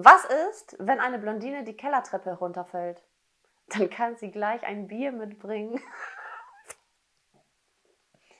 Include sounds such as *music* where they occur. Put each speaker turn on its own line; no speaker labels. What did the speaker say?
Was ist, wenn eine Blondine die Kellertreppe runterfällt? Dann kann sie gleich ein Bier mitbringen. *laughs*